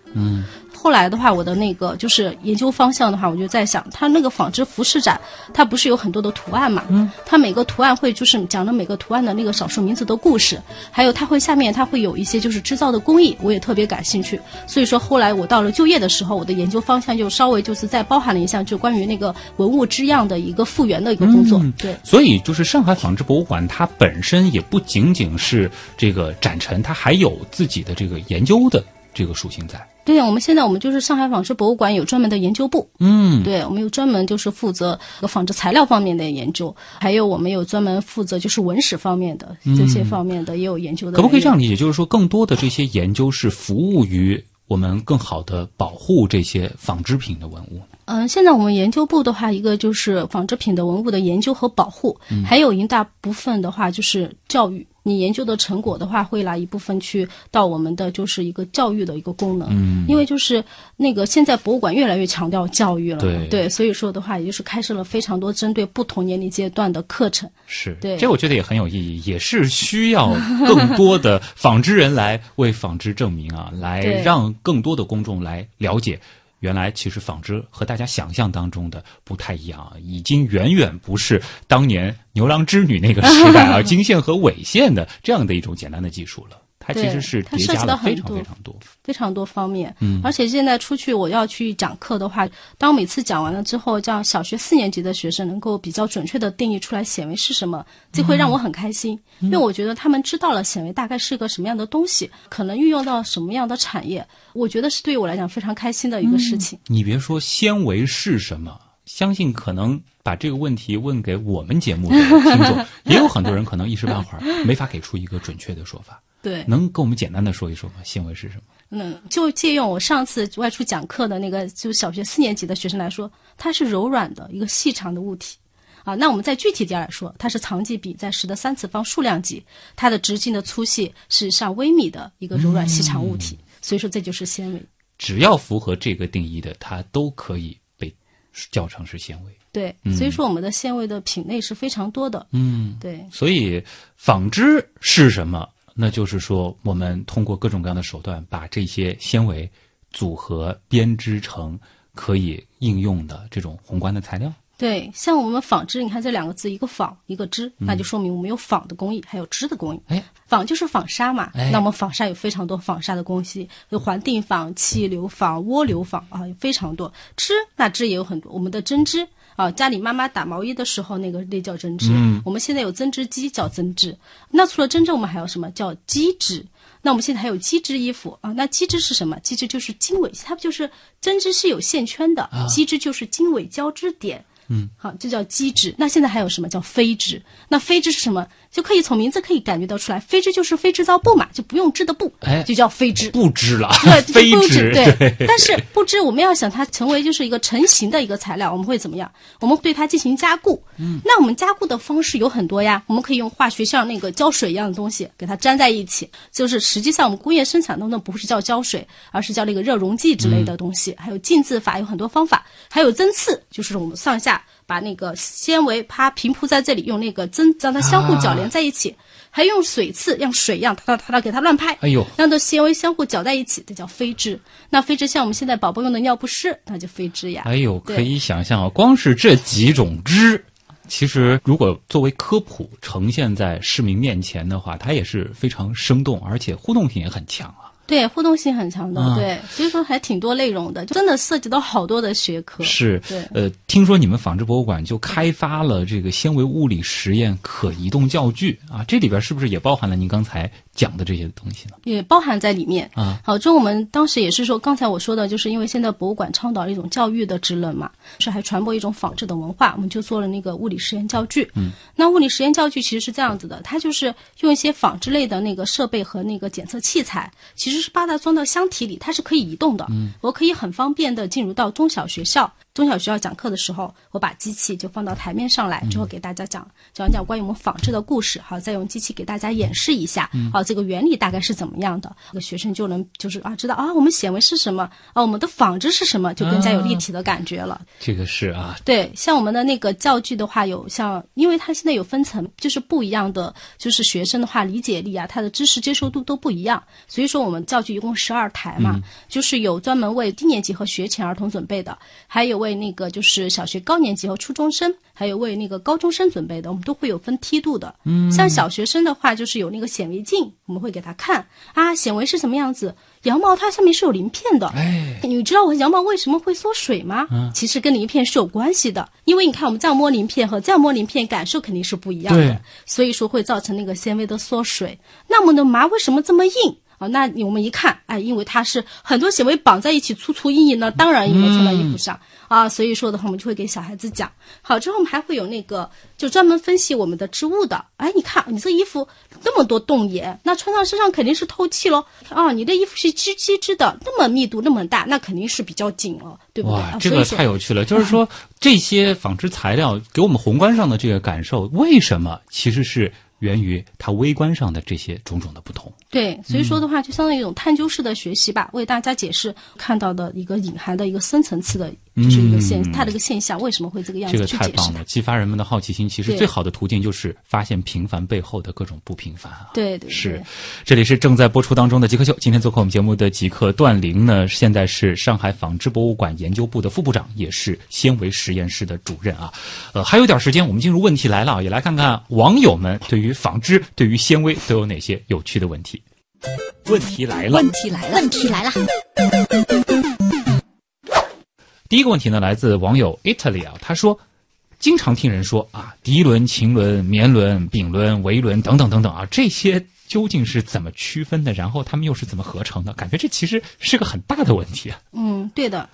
后来的话，我的那个就是研究方向的话，我就在想，它那个纺织服饰展，它不是有很多的图案嘛？嗯，它每个图案会就是讲了每个图案的那个少数民族的故事，还有它会下面它会有一些就是制造的工艺，我也特别感兴趣。所以说后来我到了就业的时候，我的研究方向就稍微就是再包含了一项，就关于那个文物织样的一个复原的一个工作。对，所以就是上海纺织博物馆，它本身也不仅仅是这个展陈，它还有自己的这个研究的这个属性在。对呀，我们现在我们就是上海纺织博物馆有专门的研究部，嗯，对，我们有专门就是负责纺织材料方面的研究，还有我们有专门负责就是文史方面的这些方面的也有研究的。可不可以这样理解？就是说，更多的这些研究是服务于我们更好的保护这些纺织品的文物。嗯，现在我们研究部的话，一个就是纺织品的文物的研究和保护，还有一大部分的话就是教育。你研究的成果的话，会拿一部分去到我们的就是一个教育的一个功能。嗯，因为就是那个现在博物馆越来越强调教育了，对对，所以说的话，也就是开设了非常多针对不同年龄阶段的课程。是，对这我觉得也很有意义，也是需要更多的 纺织人来为纺织证明啊，来让更多的公众来了解。原来其实纺织和大家想象当中的不太一样啊，已经远远不是当年牛郎织女那个时代啊，经线和纬线的这样的一种简单的技术了。它其实是叠它涉及加了非常到很多非常多。非常多方面，嗯而且现在出去我要去讲课的话，当我每次讲完了之后，这样小学四年级的学生能够比较准确的定义出来显微是什么，这会让我很开心，因为我觉得他们知道了显微大概是个什么样的东西，可能运用到什么样的产业，我觉得是对于我来讲非常开心的一个事情。你别说纤维是什么，相信可能把这个问题问给我们节目的听众，也有很多人可能一时半会儿没法给出一个准确的说法。对，能跟我们简单的说一说吗？纤维是什么？嗯，就借用我上次外出讲课的那个，就是小学四年级的学生来说，它是柔软的一个细长的物体。啊，那我们再具体点来说，它是长级比在十的三次方数量级，它的直径的粗细是上微米的一个柔软细长物体，所以说这就是纤维。只要符合这个定义的，它都可以被叫成是纤维。对，所以说我们的纤维的品类是非常多的。嗯，对，所以纺织是什么？那就是说，我们通过各种各样的手段，把这些纤维组合编织成可以应用的这种宏观的材料。对，像我们纺织，你看这两个字，一个纺，一个织，那就说明我们有纺的工艺，还有织的工艺。哎，纺就是纺纱嘛，哎那我们纺纱有非常多纺纱的工艺，有环定纺、气流纺、涡流纺啊，有非常多。织那织也有很多，我们的针织啊，家里妈妈打毛衣的时候，那个那叫针织。嗯我们现在有针织机叫针织。那除了针织，我们还有什么叫机织？那我们现在还有机织衣服啊，那机织是什么？机织就是经纬，它不就是针织是有线圈的，机织就是经纬交织点。嗯，好，这叫机织。那现在还有什么叫飞织？那飞织是什么？就可以从名字可以感觉到出来，飞织就是非制造布嘛，就不用织的布，哎就叫飞织。布织了，对，非织，对。但是布织，我们要想它成为就是一个成型的一个材料，我们会怎么样？我们对它进行加固。嗯，那我们加固的方式有很多呀，我们可以用化学像那个胶水一样的东西给它粘在一起，就是实际上我们工业生产当中不是叫胶水，而是叫那个热溶剂之类的东西。还有浸渍法有很多方法，还有针刺，就是我们上下把那个纤维啪平铺在这里，用那个针让它相互绞连在一起。还用水刺，让水一样哒哒哒哒给它乱拍，哎呦，让这纤维相互搅在一起，这叫飞织。那飞织像我们现在宝宝用的尿不湿，那就飞织呀。哎呦，可以想象啊，光是这几种织，其实如果作为科普呈现在市民面前的话，它也是非常生动，而且互动性也很强啊。对，互动性很强的，啊对，所以说还挺多内容的，真的涉及到好多的学科。是，对呃，听说你们纺织博物馆就开发了这个纤维物理实验可移动教具啊，这里边是不是也包含了您刚才讲的这些东西呢？也包含在里面啊。好，就我们当时也是说，刚才我说的，就是因为现在博物馆倡导一种教育的职能嘛，是还传播一种仿制的文化，我们就做了那个物理实验教具。嗯，那物理实验教具其实是这样子的，它就是用一些仿制类的那个设备和那个检测器材，其实是把它装到箱体里，它是可以移动的。嗯，我可以很方便的进入到中小学校。中小学校讲课的时候，我把机器就放到台面上来，之后给大家讲讲讲关于我们仿制的故事，好，再用机器给大家演示一下，好，这个原理大概是怎么样的，这个学生就能就是啊知道啊我们显微是什么啊我们的纺织是什么，就更加有立体的感觉了。这个是啊，对，像我们的那个教具的话，有像，因为它现在有分层，就是不一样的，就是学生的话理解力啊，他的知识接受度都不一样，所以说我们教具一共十二台嘛，就是有专门为低年级和学前儿童准备的，还有为那个就是小学高年级和初中生，还有为那个高中生准备的，我们都会有分梯度的。嗯，像小学生的话，就是有那个显微镜，我们会给他看啊，显微是什么样子。羊毛它上面是有鳞片的，哎，你知道我羊毛为什么会缩水吗？其实跟鳞片是有关系的，因为你看我们这样摸鳞片和这样摸鳞片感受肯定是不一样的，所以说会造成那个纤维的缩水。那么呢，麻为什么这么硬？啊，那你我们一看，哎，因为它是很多纤维绑在一起，粗粗硬硬的，当然应该穿到衣服上、啊。所以说的话，我们就会给小孩子讲。好，之后我们还会有那个就专门分析我们的织物的。哎，你看你这衣服那么多洞眼，那穿上身上肯定是透气喽。啊，你的衣服是织机织的，那么密度那么大，那肯定是比较紧了，对不对？哇，这个太有趣了。就是说，这些纺织材料给我们宏观上的这个感受，为什么其实是源于它微观上的这些种种的不同？对，所以说的话，就相当于一种探究式的学习吧，为大家解释看到的一个隐含的一个深层次的，就是一个现、它的一个现象为什么会这个样子这个太棒了，。激发人们的好奇心。其实最好的途径就是发现平凡背后的各种不平凡啊。对对对是，这里是正在播出当中的极客秀。今天做客我们节目的极客段玲呢，现在是上海纺织博物馆研究部的副部长，也是纤维实验室的主任啊。呃，还有点时间，我们进入问题来了啊，也来看看网友们对于纺织、对于纤维都有哪些有趣的问题。问题来了问，题来了，问题来了，第一个问题呢，来自网友 Italy 啊，他说，经常听人说啊，涤纶、腈纶、棉纶、丙纶、维纶等等等等啊，这些究竟是怎么区分的？然后它们又是怎么合成的？感觉这其实是个很大的问题啊。嗯，对的。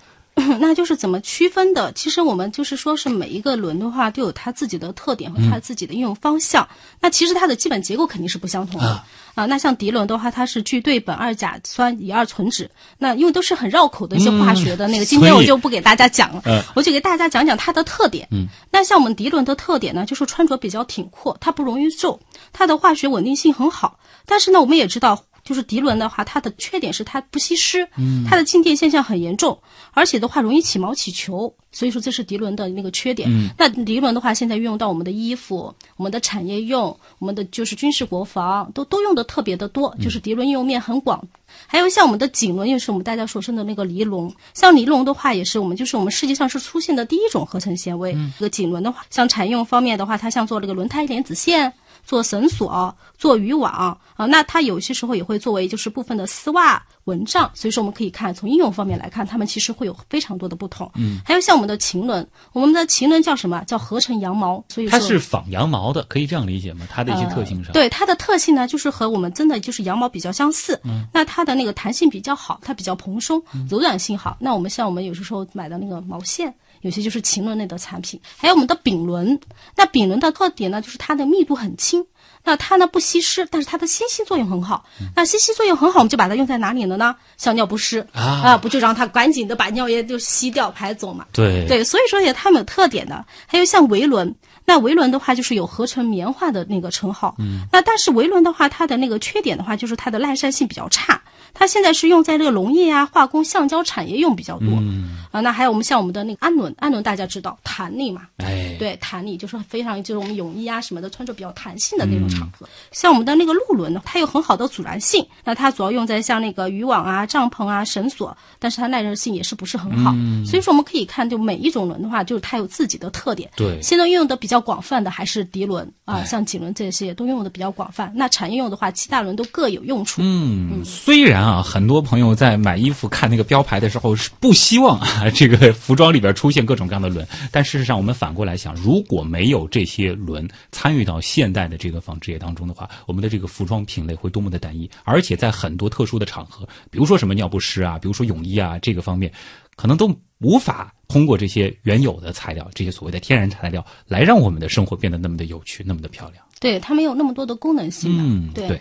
那就是怎么区分的？其实我们就是说是每一个轮的话都有它自己的特点和它自己的应用方向。那其实它的基本结构肯定是不相同的啊啊。那像涤纶的话，它是聚对苯二甲酸乙二醇酯。那因为都是很绕口的一些化学的那个，今天我就不给大家讲了，嗯我就给大家讲讲它的特点。嗯，那像我们涤纶的特点呢，就是穿着比较挺阔，它不容易皱，它的化学稳定性很好。但是呢，我们也知道。就是涤纶的话，它的缺点是它不吸湿，嗯，它的静电现象很严重，而且的话容易起毛起球，所以说这是涤纶的那个缺点。嗯那涤纶的话，现在运用到我们的衣服、我们的产业用、我们的就是军事国防都都用的特别的多，就是涤纶应用面很广。还有像我们的锦纶，又是我们大家所称的那个尼龙。像尼龙的话，也是我们就是我们世界上是出现的第一种合成纤维。这个锦纶的话，像产业用方面的话，它像做这个轮胎莲子线。做绳索、做渔网啊，那它有些时候也会作为就是部分的丝袜、蚊帐，所以说我们可以看从应用方面来看，它们其实会有非常多的不同。嗯，还有像我们的腈纶，我们的腈纶叫什么？叫合成羊毛，所以说它是仿羊毛的，可以这样理解吗？它的一些特性上，对它的特性呢，就是和我们真的就是羊毛比较相似。嗯，那它的那个弹性比较好，它比较蓬松，柔软性好。那我们像我们有时候买的那个毛线。有些就是腈纶类的产品，还有我们的丙纶。那丙纶的特点呢，就是它的密度很轻，那它呢不吸湿，但是它的吸吸作用很好。那吸吸作用很好，我们就把它用在哪里了呢？像尿不湿啊不就让它赶紧的把尿液就吸掉排走嘛？对对，所以说也它们有特点的。还有像维纶，那维纶的话就是有合成棉花的那个称号。嗯，那但是维纶的话，它的那个缺点的话，就是它的耐晒性比较差。它现在是用在这个农业啊、化工、橡胶产业用比较多。嗯，啊，那还有我们像我们的那个氨纶，氨纶大家知道弹力嘛？哎，对，弹力就是非常就是我们泳衣啊什么的穿着比较弹性的那种场合。像我们的那个鹿轮呢，它有很好的阻燃性，那它主要用在像那个渔网啊、帐篷啊、绳索，但是它耐热性也是不是很好。所以说我们可以看，就每一种轮的话，就是它有自己的特点。对现在运用的比较广泛的还是涤纶啊，哎像锦纶这些都运用的比较广泛。那产业用的话，七大轮都各有用处。嗯，虽然啊，很多朋友在买衣服看那个标牌的时候是不希望啊这个服装里边出现各种各样的轮，但事实上我们反过来想，如果没有这些轮参与到现代的这个纺织业当中的话，我们的这个服装品类会多么的单一，而且在很多特殊的场合，比如说什么尿不湿啊，比如说泳衣啊这个方面，可能都无法通过这些原有的材料，这些所谓的天然材料，来让我们的生活变得那么的有趣，那么的漂亮。对，它没有那么多的功能性嘛。嗯，对对。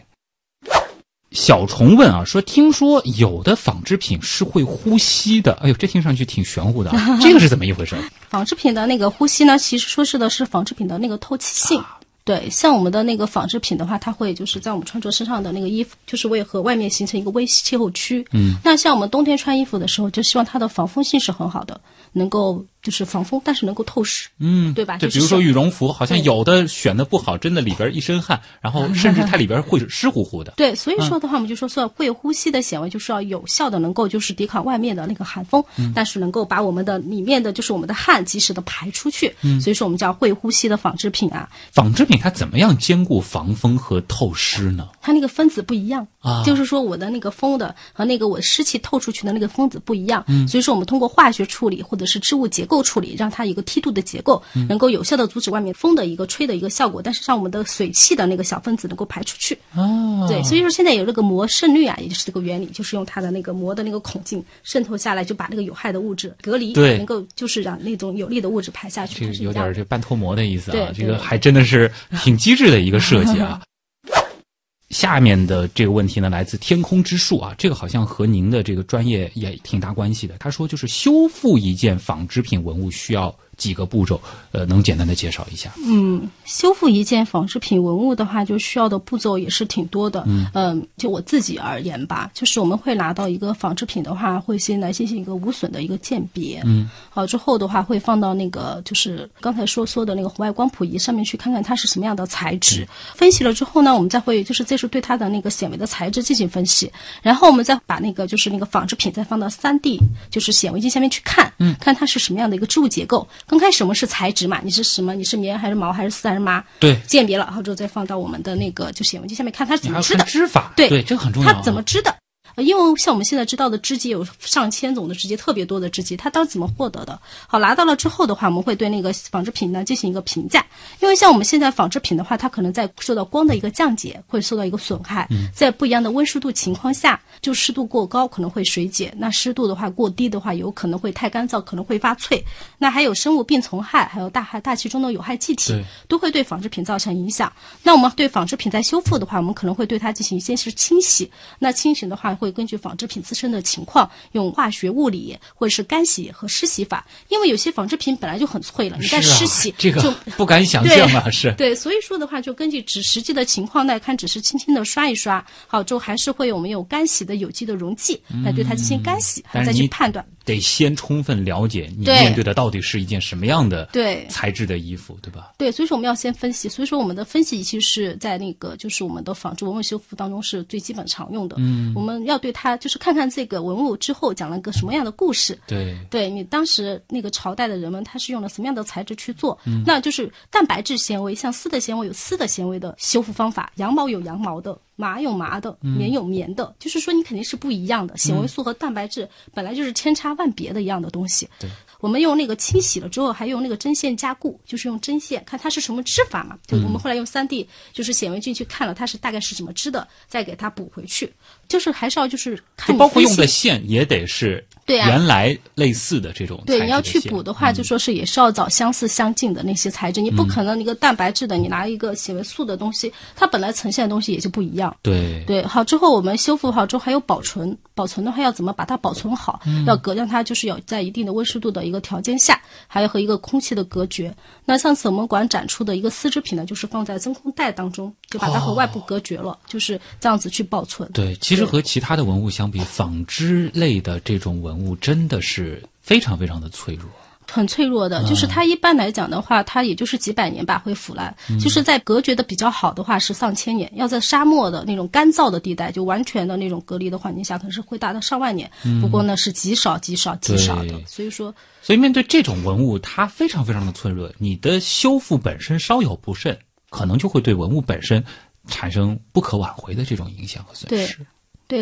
小虫问啊，说听说有的纺织品是会呼吸的，哎呦，这听上去挺玄乎的啊，这个是怎么一回事？纺织品的那个呼吸呢，其实说是的是纺织品的那个透气性。对，像我们的那个纺织品的话，它会就是在我们穿着身上的那个衣服，就是为和外面形成一个微气候区。嗯，那像我们冬天穿衣服的时候，就希望它的防风性是很好的，能够就是防风，但是能够透湿，嗯，对吧？就比如说羽绒服，好像有的选的不好，真的里边一身汗，然后甚至它里边会湿乎乎的。对，所以说的话，我们就说说会呼吸的纤维就是要有效的能够就是抵抗外面的那个寒风，但是能够把我们的里面的就是我们的汗及时的排出去，所以说我们叫会呼吸的纺织品啊，纺织品它怎么样兼顾防风和透湿呢？它那个分子不一样啊。就是说我的那个风的和那个我湿气透出去的那个分子不一样，所以说我们通过化学处理或者是织物结构处理，让它一个梯度的结构，能够有效的阻止外面风的一个吹的一个效果，但是让我们的水汽的那个小分子能够排出去。啊，对，所以说现在有这个膜渗滤啊，也就是这个原理，就是用它的那个膜的那个孔径渗透下来，就把那个有害的物质隔离，对。能够就是让那种有利的物质排下去，这个有点这半脱膜的意思啊，这个还真的是挺机智的一个设计啊。下面的这个问题呢，来自天空之树啊，这个好像和您的这个专业也挺大关系的。他说，就是修复一件纺织品文物需要几个步骤，呃，能简单的介绍一下？嗯修复一件纺织品文物的话，就需要的步骤也是挺多的。嗯，就我自己而言吧，就是我们会拿到一个纺织品的话，会先来进行一个无损的一个鉴别。嗯，好之后的话，会放到那个就是刚才说说的那个红外光谱仪上面去看看它是什么样的材质。分析了之后呢，我们再会就是这是对它的那个显微的材质进行分析，然后我们再把那个就是那个纺织品再放到三 D 就是显微镜下面去看，嗯，看它是什么样的一个织物结构。刚开始我们是材质嘛，你是什么？你是棉还是毛还是丝还是麻？对鉴别了，然后之后再放到我们的那个就显微镜下面看它怎么织的，织法，对对，这个很重要啊。它怎么织的。呃因为像我们现在知道的织机有上千种的织机，特别多的织机，它当时怎么获得的？好，拿到了之后的话，我们会对那个纺织品呢进行一个评价。因为像我们现在纺织品的话，它可能在受到光的一个降解，会受到一个损害，在不一样的温湿度情况下，就湿度过高可能会水解，那湿度的话过低的话，有可能会太干燥，可能会发脆。那还有生物病虫害，还有大害大气中的有害气体，都会对纺织品造成影响。那我们对纺织品在修复的话，我们可能会对它进行先是清洗。那清洗的话，会根据纺织品自身的情况，用化学、物理或者是干洗和湿洗法。因为有些纺织品本来就很脆了，你再湿洗，这个就 不敢想象啊，是。对，所以说的话，就根据只实际的情况来看，只是轻轻的刷一刷，好之后还是会有我们有干洗的有机的溶剂来对它进行干洗，再去判断。得先充分了解你面对的到底是一件什么样的对材质的衣服，对吧？对，所以说我们要先分析。所以说我们的分析其实是在那个就是我们的纺织文物修复当中是最基本常用的。嗯，我们要对它就是看看这个文物之后讲了个什么样的故事。对，对你当时那个朝代的人们，他是用了什么样的材质去做？那就是蛋白质纤维，像丝的纤维有丝的纤维的修复方法，羊毛有羊毛的，麻有麻的，棉有棉的，就是说你肯定是不一样的。纤维素和蛋白质本来就是千差万别的一样的东西。对，我们用那个清洗了之后，还用那个针线加固，就是用针线看它是什么织法嘛。就我们后来用三 D 就是显微镜去看了它是大概是怎么织的，再给它补回去。就是还是要就是看包括用的线也得是对啊原来类似的这种对，你要去补的话，就说是也是要找相似相近的那些材质，你不可能一个蛋白质的，你拿一个纤维素的东西，它本来呈现的东西也就不一样。对对，好之后我们修复好之后还有保存，保存的话要怎么把它保存好？要隔让它就是有在一定的温湿度的一个条件下，还有和一个空气的隔绝。那上次我们馆展出的一个丝织品呢，就是放在真空袋当中，就把它和外部隔绝了，就是这样子去保存。对，其实和其他的文物相比，纺织类的这种文物真的是非常非常的脆弱。很脆弱的，就是它一般来讲的话，它也就是几百年吧会腐烂。就是在隔绝的比较好的话是上千年，要在沙漠的那种干燥的地带，就完全的那种隔离的环境下，可能是会达到上万年。不过呢是极少极少极少的，所以说所以面对这种文物，它非常非常的脆弱，你的修复本身稍有不慎，可能就会对文物本身产生不可挽回的这种影响和损失。对，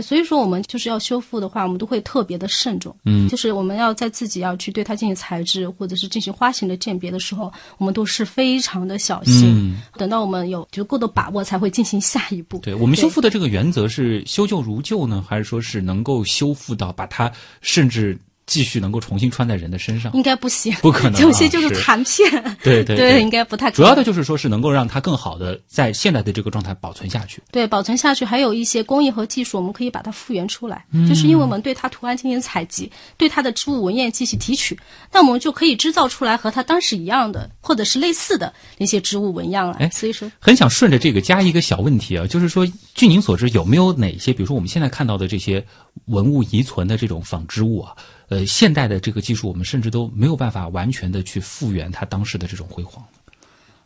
所以说我们就是要修复的话，我们都会特别的慎重。嗯就是我们要在自己要去对它进行材质或者是进行花型的鉴别的时候，我们都是非常的小心。嗯等到我们有足够的把握，才会进行下一步。对我们修复的这个原则是修旧如旧呢，还是说是能够修复到把它甚至继续能够重新穿在人的身上？应该不行，不可能啊有些就是是残片。对对对，应该不太可能。主要的就是说是能够让它更好的在现在的这个状态保存下去。对保存下去，还有一些工艺和技术，我们可以把它复原出来。嗯就是因为我们对它图案进行采集，对它的织物纹样进行提取，那我们就可以制造出来和它当时一样的，或者是类似的那些织物纹样哎来。所以说，很想顺着这个加一个小问题啊，就是说，据您所知，有没有哪些，比如说我们现在看到的这些文物遗存的这种纺织物啊，呃，现代的这个技术，我们甚至都没有办法完全的去复原它当时的这种辉煌。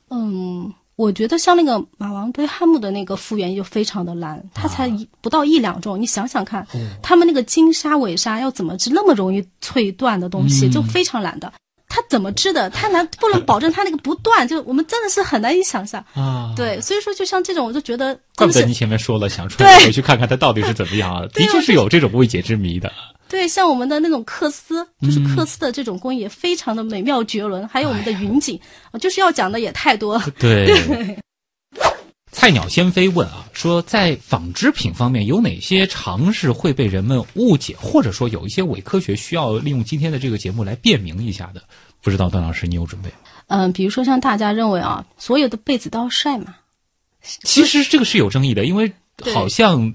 嗯，我觉得像那个马王堆汉墓的那个复原就非常的难，它才一不到一两重，你想想看，他们那个金沙尾纱要怎么织那么容易脆断的东西，就非常难的。它怎么织的？它难不能保证它那个不断，就我们真的是很难以想象。啊，对，所以说就像这种，我就觉得怪不得你前面说了想出对来回去看看它到底是怎么样啊，的确是有这种未解之谜的。对，像我们的那种缂丝，就是缂丝的这种工艺也，非常的美妙绝伦。还有我们的云锦，啊就是要讲的也太多了。对。菜鸟先飞问啊，说在纺织品方面有哪些常识会被人们误解，或者说有一些伪科学需要利用今天的这个节目来辨明一下的？不知道段老师你有准备吗？嗯，比如说像大家认为啊，所有的被子都要晒嘛，其实这个是有争议的，因为好像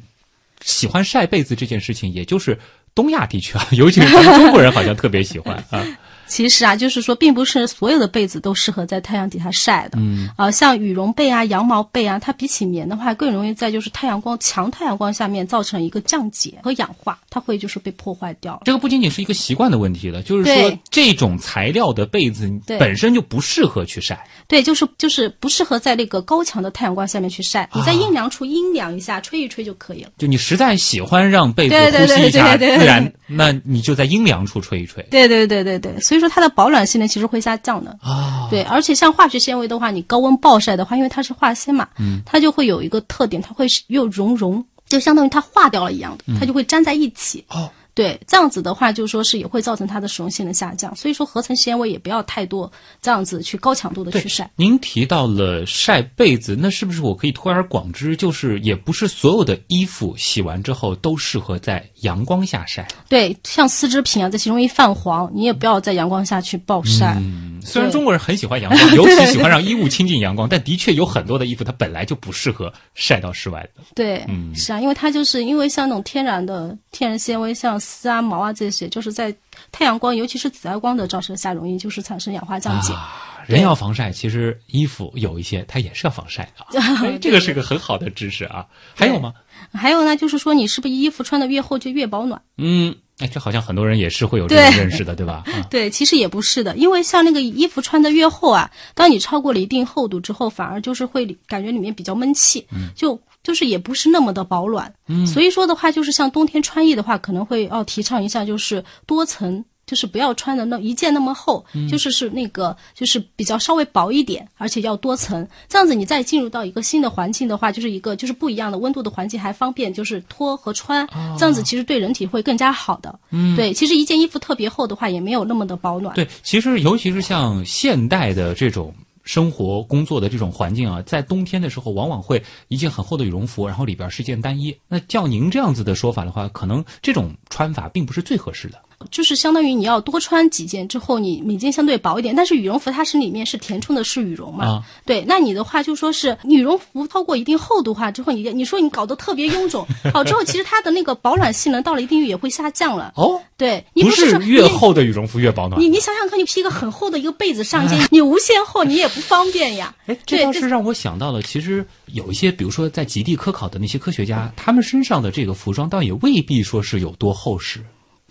喜欢晒被子这件事情，也就是东亚地区啊，尤其是咱们中国人好像特别喜欢啊。其实啊，就是说，并不是所有的被子都适合在太阳底下晒的。嗯，啊、像羽绒被啊、羊毛被啊，它比起棉的话，更容易在就是太阳光强太阳光下面造成一个降解和氧化，它会就是被破坏掉了。这个不仅仅是一个习惯的问题了，就是说这种材料的被子对本身就不适合去晒。对，就是就是不适合在那个高强的太阳光下面去晒，你在阴凉处阴凉一下，吹一吹就可以了。就你实在喜欢让被子自然，那你就在阴凉处吹一吹。对对对对对，所以说它的保暖性能其实会下降的。啊，对，而且像化学纤维的话，你高温暴晒的话，因为它是化纤嘛，嗯，它就会有一个特点，它会是又熔融，就相当于它化掉了一样的，它就会粘在一起。哦，对，这样子的话，就是说是也会造成它的使用性的下降。所以说，合成纤维也不要太多，这样子去高强度的去晒。您提到了晒被子，那是不是我可以推而广之，就是也不是所有的衣服洗完之后都适合在阳光下晒？对，像丝织品啊，这些容易泛黄，你也不要在阳光下去暴晒。嗯，虽然中国人很喜欢阳光，尤其喜欢让衣物亲近阳光，但的确有很多的衣服它本来就不适合晒到室外的。对，嗯是啊，因为它就是因为像那种天然的天然纤维，像丝啊、毛啊这些，就是在太阳光，尤其是紫外光的照射下，容易就是产生氧化降解。啊，人要防晒，其实衣服有一些它也是要防晒的啊。哎这个是个很好的知识啊。还有吗？还有呢，就是说你是不是衣服穿的越厚就越保暖？嗯，哎，这好像很多人也是会有这种认识的，对吧？啊，对，其实也不是的，因为像那个衣服穿的越厚啊，当你超过了一定厚度之后，反而就是会感觉里面比较闷气，就就是也不是那么的保暖。嗯，所以说的话，就是像冬天穿衣的话，可能会要提倡一下，就是多层。就是不要穿的那一件那么厚，就是是那个就是比较稍微薄一点，而且要多层。这样子你再进入到一个新的环境的话，就是一个就是不一样的温度的环境，还方便就是脱和穿。这样子其实对人体会更加好的。嗯，对，其实一件衣服特别厚的话，也没有那么的保暖。对，其实尤其是像现代的这种。生活工作的这种环境啊，在冬天的时候，往往会一件很厚的羽绒服，然后里边是件单衣。那叫您这样子的说法的话，可能这种穿法并不是最合适的。就是相当于你要多穿几件之后，你每件相对薄一点。但是羽绒服它是里面是填充的是羽绒嘛，啊对。那你的话就说是羽绒服超过一定厚度话之后，你你说你搞得特别臃肿，好之后其实它的那个保暖性能到了一定也会下降了。哦，对你不是说越厚的羽绒服越保暖。你你想想看，你披一个很厚的一个被子上一件，你无限厚，你也不方便呀。哎，这对倒是让我想到了，其实有一些，比如说在极地科考的那些科学家，他们身上的这个服装倒也未必说是有多厚实，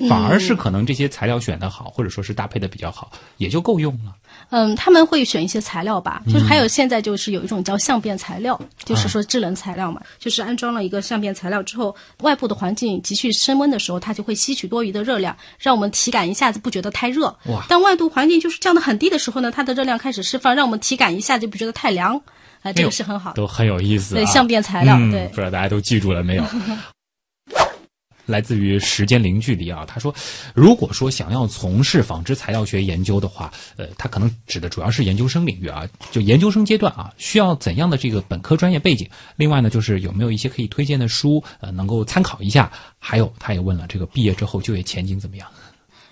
反而是可能这些材料选的好，或者说是搭配的比较好，也就够用了。嗯，他们会选一些材料吧，就是还有现在就是有一种叫相变材料，就是说制冷材料嘛，就是安装了一个相变材料之后，外部的环境急剧升温的时候，它就会吸取多余的热量，让我们体感一下子不觉得太热。哇当外部环境就是降得很低的时候呢，它的热量开始释放，让我们体感一下就不觉得太凉。啊、这个是很好的。都很有意思、啊。对相变材料嗯对不知道大家都记住了没有？来自于时间零距离啊，他说，如果说想要从事纺织材料学研究的话，呃，他可能指的主要是研究生领域啊，就研究生阶段啊，需要怎样的这个本科专业背景？另外呢，就是有没有一些可以推荐的书，呃，能够参考一下？还有，他也问了，这个毕业之后就业前景怎么样？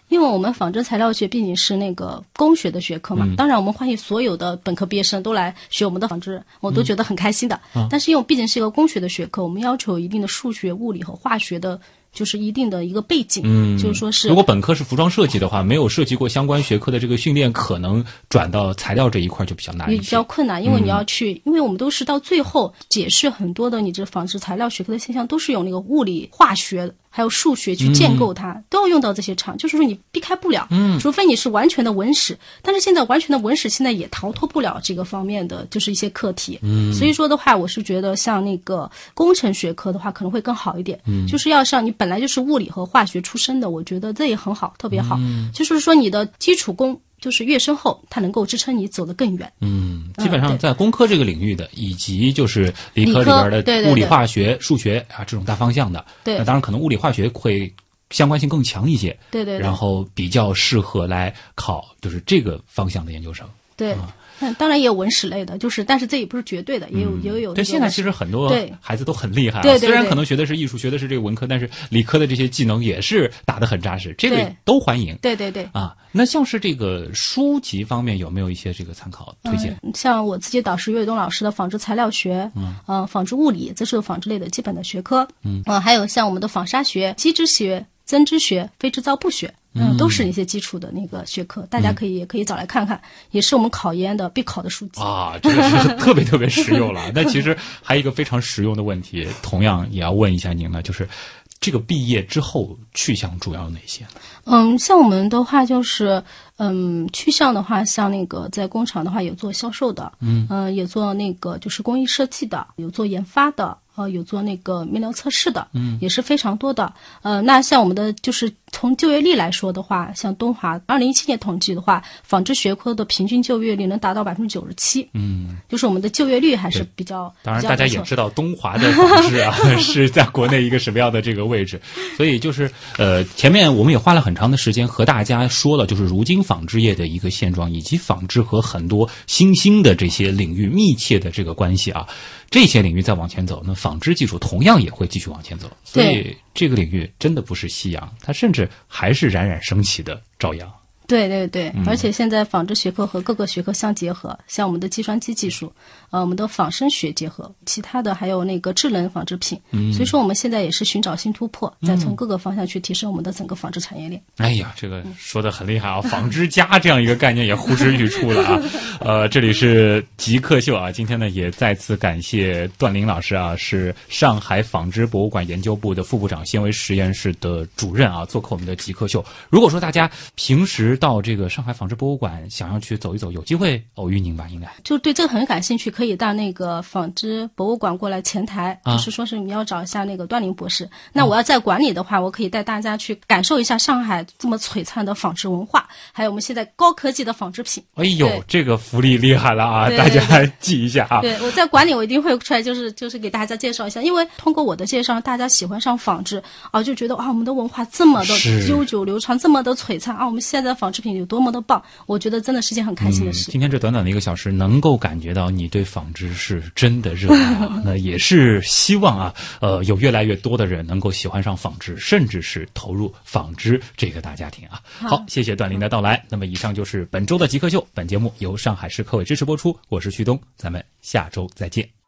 因为我们纺织材料学毕竟是那个工学的学科嘛，当然我们欢迎所有的本科毕业生都来学我们的纺织，我都觉得很开心的。但是因为我毕竟是一个工学的学科，我们要求一定的数学、物理和化学的，就是一定的一个背景，嗯就是说是如果本科是服装设计的话，没有涉及过相关学科的这个训练，可能转到材料这一块就比较难比较。困难，因为你要去，因为我们都是到最后解释很多的你这纺织材料学科的现象，都是有那个物理、化学还有数学去建构它，都要用到这些场，就是说你避开不了，嗯，除非你是完全的文史，但是现在完全的文史现在也逃脱不了这个方面的就是一些课题，嗯，所以说的话，我是觉得像那个工程学科的话可能会更好一点，嗯，就是要像你本来就是物理和化学出身的，我觉得这也很好，特别好，就是说你的基础功。就是越深厚，它能够支撑你走得更远。嗯，基本上在工科这个领域的，以及就是理科里边的物理、化学、数学啊这种大方向的，对，那当然可能物理化学会相关性更强一些。对对。然后比较适合来考就是这个方向的研究生。对。当然也有文史类的，就是，但是这也不是绝对的，也有也有。对，现在其实很多孩子都很厉害，对，虽然可能学的是艺术，学的是这个文科，但是理科的这些技能也是打得很扎实，这个都欢迎。对对对。啊，那像是这个书籍方面有没有一些这个参考推荐？像我自己导师岳东老师的纺织材料学，嗯，纺织物理，这是纺织类的基本的学科。嗯，还有像我们的纺纱学、机织学、针织学、非织造布学。嗯，都是一些基础的那个学科，大家可以也可以找来看看，也是我们考研的必考的书籍啊，这个是特别特别实用了。那其实还有一个非常实用的问题，同样也要问一下您呢，就是这个毕业之后去向主要哪些？嗯，像我们的话就是，嗯，去向的话，像那个在工厂的话有做销售的，嗯，呃，也做那个就是工艺设计的，有做研发的。呃，有做那个面料测试的，嗯，也是非常多的。呃，那像我们的就是从就业率来说的话，像东华二零一七年统计的话，纺织学科的平均就业率能达到百分之九十七，嗯，就是我们的就业率还是比较。当然，大家也知道东华的纺织啊 是在国内一个什么样的这个位置，所以就是呃，前面我们也花了很长的时间和大家说了，就是如今纺织业的一个现状，以及纺织和很多新兴的这些领域密切的这个关系啊。这些领域再往前走，那纺织技术同样也会继续往前走，所以这个领域真的不是夕阳，它甚至还是冉冉升起的朝阳。对对对，而且现在纺织学科和各个学科相结合，像我们的计算机技术，呃，我们的仿生学结合，其他的还有那个智能纺织品。嗯，所以说我们现在也是寻找新突破，再从各个方向去提升我们的整个纺织产业链。哎呀，这个说的很厉害啊！纺织家这样一个概念也呼之欲出了啊。呃，这里是极客秀啊，今天呢也再次感谢段林老师啊，是上海纺织博物馆研究部的副部长、纤维实验室的主任啊，做客我们的极客秀。如果说大家平时到这个上海纺织博物馆，想要去走一走，有机会偶遇您吧？应该就对这个很感兴趣，可以到那个纺织博物馆过来前台，就是说是你要找一下那个段林博士。那我要在馆里的话，我可以带大家去感受一下上海这么璀璨的纺织文化，还有我们现在高科技的纺织品。哎呦，这个福利厉害了啊！大家记一下啊。对，我在馆里我一定会出来，就是就是给大家介绍一下，因为通过我的介绍，大家喜欢上纺织啊，就觉得啊，我们的文化这么的悠久流长，这么的璀璨啊，我们现在纺织品有。多么的棒！我觉得真的是件很开心的事。今天这短短的一个小时，能够感觉到你对纺织是真的热爱啊！那也是希望啊，呃，有越来越多的人能够喜欢上纺织，甚至是投入纺织这个大家庭啊！好，谢谢段林的到来。那么，以上就是本周的极客秀。本节目由上海市科委支持播出。我是旭东，咱们下周再见。